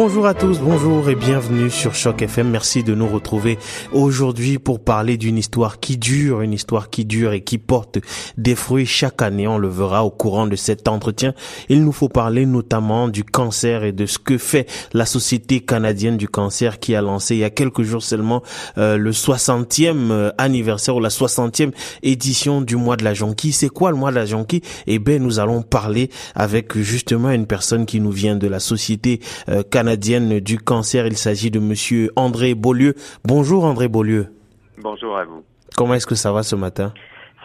Bonjour à tous, bonjour et bienvenue sur Choc FM. Merci de nous retrouver aujourd'hui pour parler d'une histoire qui dure, une histoire qui dure et qui porte des fruits chaque année. On le verra au courant de cet entretien. Il nous faut parler notamment du cancer et de ce que fait la Société canadienne du cancer qui a lancé il y a quelques jours seulement euh, le 60e euh, anniversaire ou la 60e édition du mois de la jonquille. C'est quoi le mois de la jonquille? Eh bien, nous allons parler avec justement une personne qui nous vient de la Société euh, canadienne canadienne du cancer. Il s'agit de monsieur André Beaulieu. Bonjour André Beaulieu. Bonjour à vous. Comment est-ce que ça va ce matin?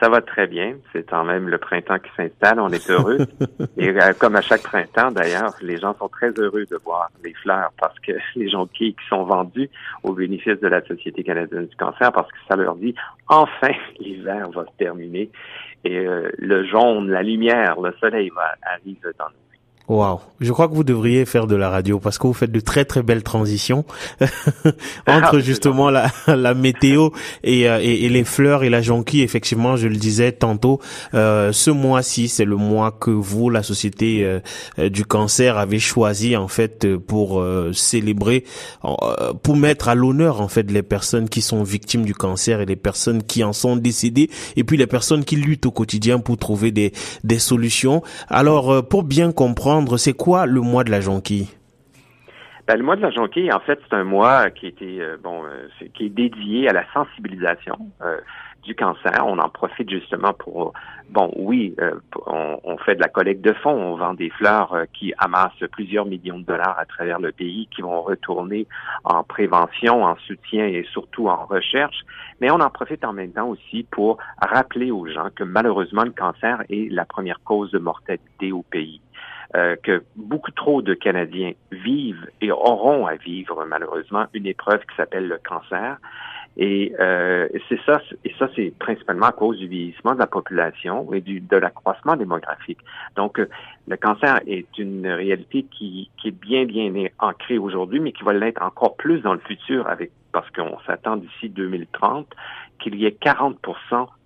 Ça va très bien. C'est quand même le printemps qui s'installe. On est heureux. Et euh, comme à chaque printemps, d'ailleurs, les gens sont très heureux de voir les fleurs parce que les jonquilles qui sont vendues au bénéfice de la Société canadienne du cancer parce que ça leur dit enfin l'hiver va se terminer et euh, le jaune, la lumière, le soleil va arriver dans nous. Wow, je crois que vous devriez faire de la radio parce que vous faites de très très belles transitions entre ah, justement la, la météo et, euh, et, et, les fleurs et la jonquille. Effectivement, je le disais tantôt, euh, ce mois-ci, c'est le mois que vous, la Société euh, du cancer, avez choisi en fait pour célébrer, pour mettre à l'honneur en fait les personnes qui sont victimes du cancer et les personnes qui en sont décédées et puis les personnes qui luttent au quotidien pour trouver des, des solutions. Alors, pour bien comprendre c'est quoi le mois de la jonquille? Ben, le mois de la jonquille, en fait, c'est un mois qui était euh, bon, euh, qui est dédié à la sensibilisation euh, du cancer. On en profite justement pour, bon, oui, on, on, fait de la collecte de fonds, on vend des fleurs qui amassent plusieurs millions de dollars à travers le pays, qui vont retourner en prévention, en soutien et surtout en recherche. Mais on en profite en même temps aussi pour rappeler aux gens que malheureusement le cancer est la première cause de mortalité au pays. Euh, que beaucoup trop de Canadiens vivent et auront à vivre malheureusement une épreuve qui s'appelle le cancer. Et euh, c'est ça, et ça c'est principalement à cause du vieillissement de la population et du, de l'accroissement démographique. Donc, euh, le cancer est une réalité qui, qui est bien bien ancrée aujourd'hui, mais qui va l'être encore plus dans le futur avec parce qu'on s'attend d'ici 2030 qu'il y ait 40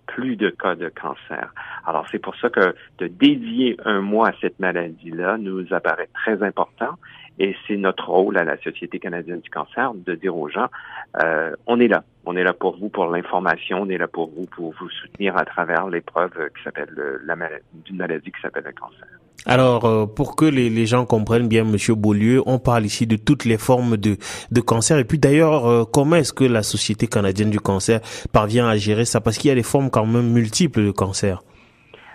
plus de cas de cancer. Alors, c'est pour ça que de dédier un mois à cette maladie-là nous apparaît très important et c'est notre rôle à la Société canadienne du cancer de dire aux gens, euh, on est là. On est là pour vous, pour l'information. On est là pour vous, pour vous soutenir à travers l'épreuve qui s'appelle la maladie, d'une maladie qui s'appelle le cancer. Alors, euh, pour que les, les, gens comprennent bien, Monsieur Beaulieu, on parle ici de toutes les formes de, de cancer. Et puis d'ailleurs, euh, comment est-ce que la Société canadienne du cancer parvient à gérer ça? Parce qu'il y a des formes quand même multiples de cancer.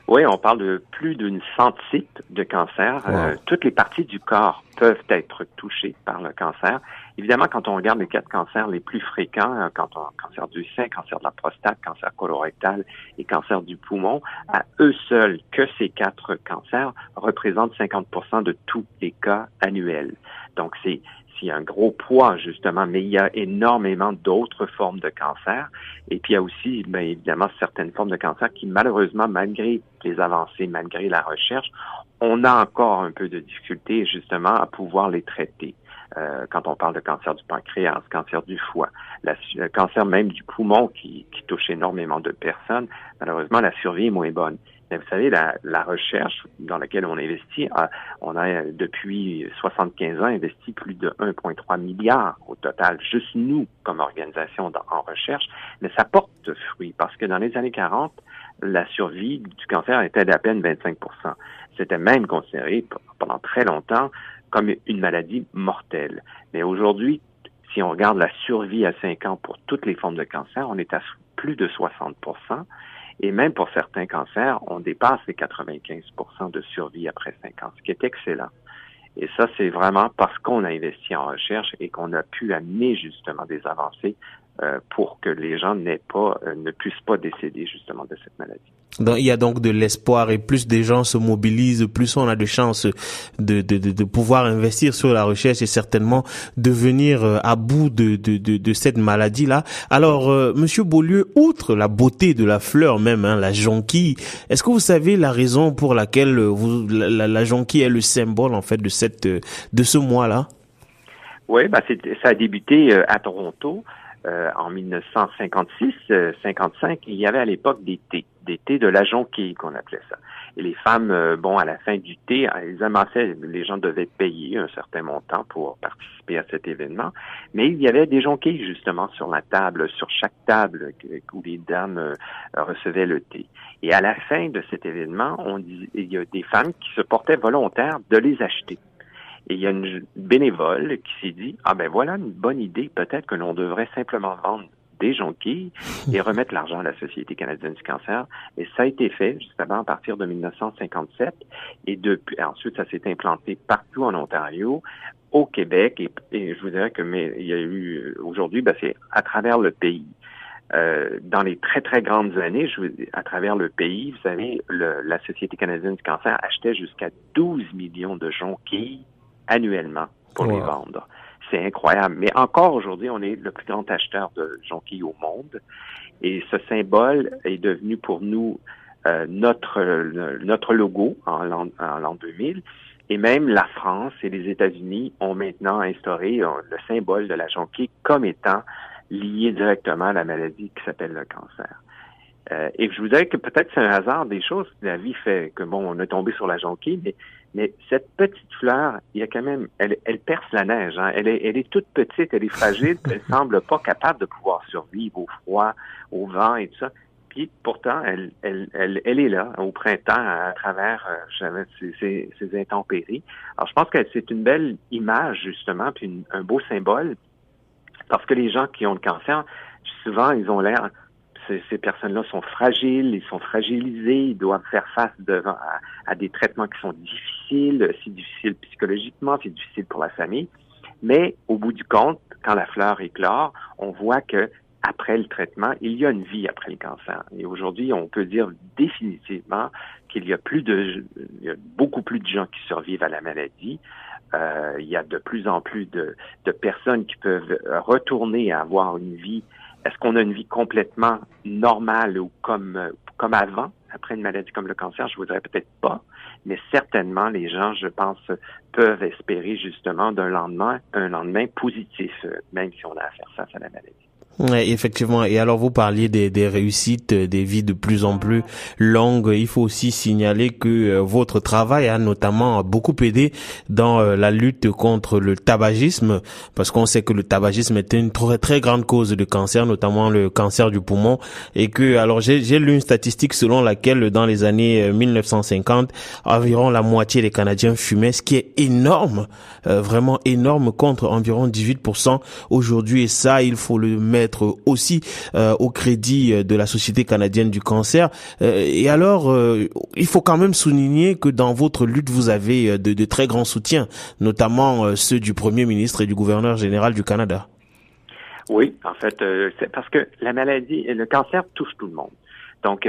Oui, on parle de plus d'une centaine de cancers. Euh, toutes les parties du corps peuvent être touchées par le cancer. Évidemment, quand on regarde les quatre cancers les plus fréquents, euh, quand on cancer du sein, cancer de la prostate, cancer colorectal et cancer du poumon, à eux seuls que ces quatre cancers représentent 50% de tous les cas annuels. Donc, c'est il un gros poids, justement, mais il y a énormément d'autres formes de cancer. Et puis, il y a aussi, bien évidemment, certaines formes de cancer qui, malheureusement, malgré les avancées, malgré la recherche, on a encore un peu de difficulté, justement, à pouvoir les traiter. Euh, quand on parle de cancer du pancréas, cancer du foie, le cancer même du poumon qui, qui touche énormément de personnes, malheureusement, la survie est moins bonne. Vous savez, la, la, recherche dans laquelle on investit, on a depuis 75 ans investi plus de 1,3 milliard au total, juste nous comme organisation en recherche, mais ça porte fruit parce que dans les années 40, la survie du cancer était d'à peine 25 C'était même considéré pendant très longtemps comme une maladie mortelle. Mais aujourd'hui, si on regarde la survie à 5 ans pour toutes les formes de cancer, on est à plus de 60% et même pour certains cancers, on dépasse les 95% de survie après 5 ans, ce qui est excellent. Et ça, c'est vraiment parce qu'on a investi en recherche et qu'on a pu amener justement des avancées euh, pour que les gens n'aient pas, euh, ne puissent pas décéder justement de cette maladie. Donc, il y a donc de l'espoir et plus des gens se mobilisent, plus on a de chances de, de, de, de pouvoir investir sur la recherche et certainement de venir euh, à bout de, de, de, de cette maladie-là. Alors, Monsieur Beaulieu, outre la beauté de la fleur même, hein, la jonquille, est-ce que vous savez la raison pour laquelle vous, la, la, jonquille est le symbole en fait de cette de ce mois-là? Oui, bah ça a débuté à Toronto. Euh, en 1956-55, euh, il y avait à l'époque des thés. d'été de la jonquille qu'on appelait ça. Et les femmes, euh, bon, à la fin du thé, elles amassaient, les gens devaient payer un certain montant pour participer à cet événement, mais il y avait des jonquilles justement sur la table, sur chaque table où les dames recevaient le thé. Et à la fin de cet événement, on dit, il y a des femmes qui se portaient volontaires de les acheter. Et il y a une bénévole qui s'est dit, ah ben voilà une bonne idée, peut-être que l'on devrait simplement vendre des jonquilles et remettre l'argent à la Société canadienne du cancer. Et ça a été fait justement à partir de 1957. Et depuis, ensuite, ça s'est implanté partout en Ontario, au Québec. Et, je vous dirais que mais il y a eu aujourd'hui, ben, c'est à travers le pays. Euh, dans les très, très grandes années, je, à travers le pays, vous savez, le, la Société canadienne du cancer achetait jusqu'à 12 millions de jonquilles annuellement pour les vendre c'est incroyable. Mais encore aujourd'hui, on est le plus grand acheteur de jonquilles au monde. Et ce symbole est devenu pour nous euh, notre, notre logo en l'an 2000. Et même la France et les États-Unis ont maintenant instauré euh, le symbole de la jonquille comme étant lié directement à la maladie qui s'appelle le cancer. Euh, et je vous dirais que peut-être c'est un hasard des choses. La vie fait que bon, on est tombé sur la jonquille, mais mais cette petite fleur, il y a quand même, elle, perce la neige. Hein. Elle, est, elle est toute petite, elle est fragile, elle semble pas capable de pouvoir survivre au froid, au vent et tout ça. Puis pourtant, elle, elle, elle, elle est là au printemps à travers euh, ces, ces, intempéries. Alors je pense que c'est une belle image justement, puis un beau symbole, parce que les gens qui ont le cancer, souvent ils ont l'air ces, personnes-là sont fragiles, ils sont fragilisés, ils doivent faire face devant à, des traitements qui sont difficiles, c'est difficile psychologiquement, c'est difficile pour la famille. Mais au bout du compte, quand la fleur éclore, on voit que après le traitement, il y a une vie après le cancer. Et aujourd'hui, on peut dire définitivement qu'il y a plus de, il y a beaucoup plus de gens qui survivent à la maladie. Euh, il y a de plus en plus de, de personnes qui peuvent retourner à avoir une vie est-ce qu'on a une vie complètement normale ou comme, comme avant, après une maladie comme le cancer? Je voudrais peut-être pas, mais certainement les gens, je pense, peuvent espérer justement d'un lendemain, un lendemain positif, même si on a à faire face à la maladie. Ouais, effectivement. Et alors vous parliez des, des, réussites, des vies de plus en plus longues. Il faut aussi signaler que euh, votre travail a notamment beaucoup aidé dans euh, la lutte contre le tabagisme, parce qu'on sait que le tabagisme est une très, très grande cause de cancer, notamment le cancer du poumon. Et que alors j'ai lu une statistique selon laquelle dans les années 1950, euh, environ la moitié des Canadiens fumaient, ce qui est énorme, vraiment énorme contre environ 18% aujourd'hui. Et ça, il faut le mettre être aussi euh, au crédit euh, de la Société canadienne du cancer. Euh, et alors, il faut quand même souligner que dans votre lutte, vous avez de, de très grands soutiens, notamment ceux du Premier ministre et du gouverneur général du Canada. Oui, en fait, c'est parce que la maladie, le cancer touche tout le monde. Donc,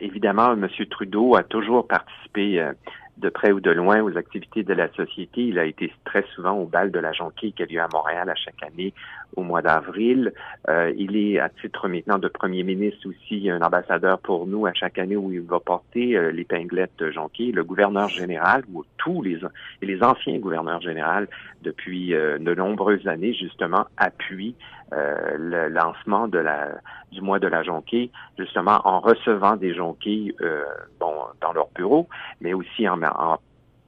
évidemment, M. Trudeau a toujours participé de près ou de loin aux activités de la société. Il a été très souvent au bal de la jonquille qui a lieu à Montréal à chaque année au mois d'avril. Euh, il est à titre maintenant de premier ministre aussi un ambassadeur pour nous à chaque année où il va porter euh, l'épinglette jonquille. Le gouverneur général ou tous les les anciens gouverneurs généraux depuis euh, de nombreuses années justement appuient euh, le lancement de la du mois de la jonquille, justement en recevant des jonquilles euh, bon dans leur bureau, mais aussi en, en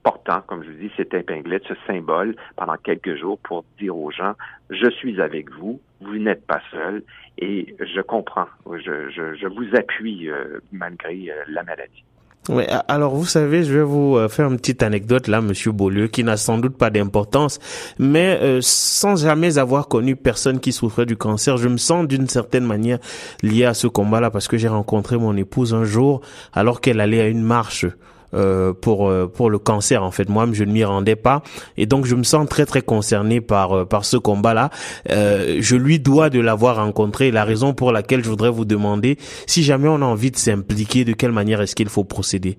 portant, comme je vous dis, cette épinglette, ce symbole pendant quelques jours pour dire aux gens, je suis avec vous, vous n'êtes pas seul et je comprends, je, je, je vous appuie euh, malgré la maladie. Oui, alors vous savez, je vais vous euh, faire une petite anecdote là, Monsieur Beaulieu, qui n'a sans doute pas d'importance, mais euh, sans jamais avoir connu personne qui souffrait du cancer, je me sens d'une certaine manière lié à ce combat-là parce que j'ai rencontré mon épouse un jour alors qu'elle allait à une marche euh, pour euh, pour le cancer en fait. Moi je ne m'y rendais pas. Et donc je me sens très très concerné par euh, par ce combat là je lui dois de l'avoir rencontré. La raison pour laquelle je voudrais vous demander si jamais on a envie de s'impliquer de quelle manière est-ce qu'il faut procéder?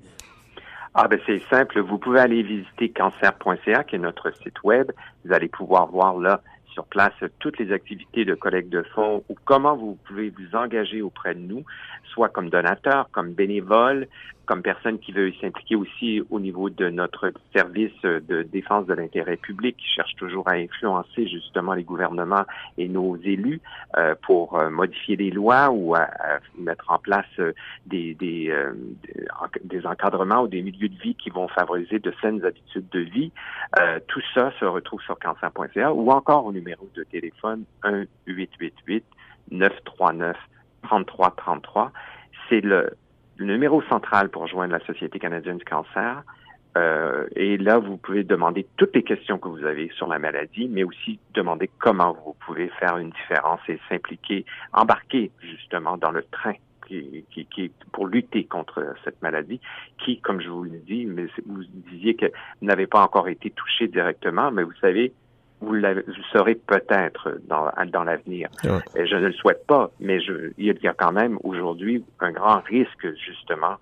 Ah ben c'est simple, vous pouvez aller visiter cancer.ca qui est notre site web. Vous allez pouvoir voir là sur place toutes les activités de collecte de fonds ou comment vous pouvez vous engager auprès de nous, soit comme donateur, comme bénévole. Comme personne qui veut s'impliquer aussi au niveau de notre service de défense de l'intérêt public, qui cherche toujours à influencer justement les gouvernements et nos élus euh, pour euh, modifier des lois ou à, mettre en place euh, des, des, des, encadrements ou des milieux de vie qui vont favoriser de saines habitudes de vie. tout ça se retrouve sur cancer.ca ou encore au numéro de téléphone 1 888 939 3333. C'est le le numéro central pour joindre la Société canadienne du cancer. Euh, et là, vous pouvez demander toutes les questions que vous avez sur la maladie, mais aussi demander comment vous pouvez faire une différence et s'impliquer, embarquer justement dans le train qui, qui, qui, pour lutter contre cette maladie, qui, comme je vous le dis, mais vous disiez que n'avait pas encore été touché directement, mais vous savez, vous, vous serez peut-être dans, dans l'avenir. Je ne le souhaite pas, mais je, il y a quand même aujourd'hui un grand risque, justement,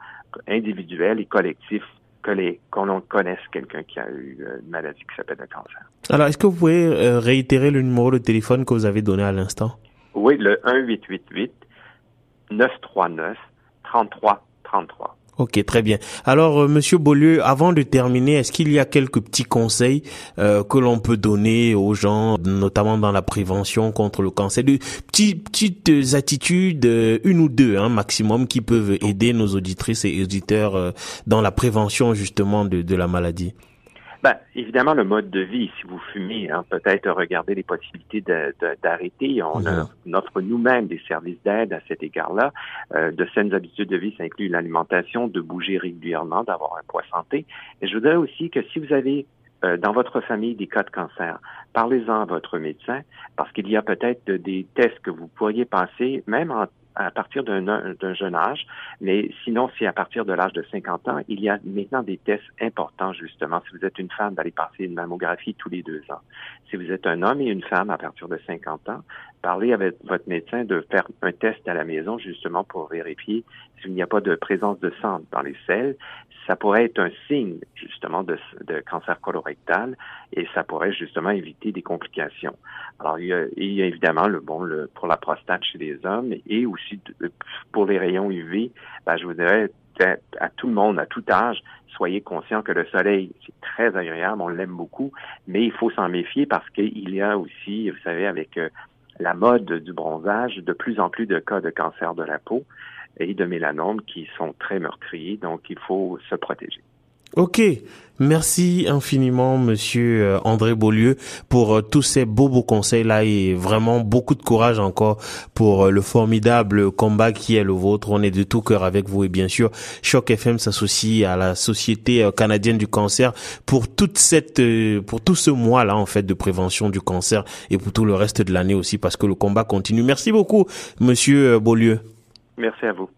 individuel et collectif que les qu'on connaisse quelqu'un qui a eu euh, une maladie qui s'appelle le cancer. Alors, est-ce que vous pouvez euh, réitérer le numéro de téléphone que vous avez donné à l'instant? Oui, le 1-888 939 33 33. Ok, très bien. Alors, euh, Monsieur Beaulieu, avant de terminer, est-ce qu'il y a quelques petits conseils euh, que l'on peut donner aux gens, notamment dans la prévention contre le cancer, de petites attitudes, euh, une ou deux, hein, maximum, qui peuvent aider nos auditrices et auditeurs dans la prévention justement de la maladie? Ben, évidemment, le mode de vie, si vous fumez, hein, peut-être regarder les possibilités d'arrêter. On, offre nous-mêmes des services d'aide à cet égard-là. Euh, de saines habitudes de vie, ça inclut l'alimentation, de bouger régulièrement, d'avoir un poids santé. Et je voudrais aussi que si vous avez euh, dans votre famille des cas de cancer, parlez-en à votre médecin parce qu'il y a peut-être des tests que vous pourriez passer, même en à partir d'un jeune âge, mais sinon, si à partir de l'âge de 50 ans, il y a maintenant des tests importants, justement. Si vous êtes une femme, d'aller passer une mammographie tous les deux ans. Si vous êtes un homme et une femme à partir de 50 ans, parlez avec votre médecin de faire un test à la maison, justement, pour vérifier s'il n'y a pas de présence de sang dans les selles. Ça pourrait être un signe, justement, de, de cancer colorectal et ça pourrait, justement, éviter des complications. Alors, il y a, il y a évidemment le bon le, pour la prostate chez les hommes et aussi pour les rayons UV, ben, je vous dirais à, tout le monde, à tout âge, soyez conscient que le soleil, c'est très agréable, on l'aime beaucoup, mais il faut s'en méfier parce qu'il y a aussi, vous savez, avec euh, la mode du bronzage, de plus en plus de cas de cancer de la peau et de mélanome qui sont très meurtriers, donc il faut se protéger. Ok, merci infiniment Monsieur euh, André Beaulieu pour euh, tous ces beaux beaux conseils là et vraiment beaucoup de courage encore pour euh, le formidable combat qui est le vôtre. On est de tout cœur avec vous et bien sûr Choc FM s'associe à la Société canadienne du cancer pour toute cette pour tout ce mois là en fait de prévention du cancer et pour tout le reste de l'année aussi parce que le combat continue. Merci beaucoup Monsieur Beaulieu. Merci à vous.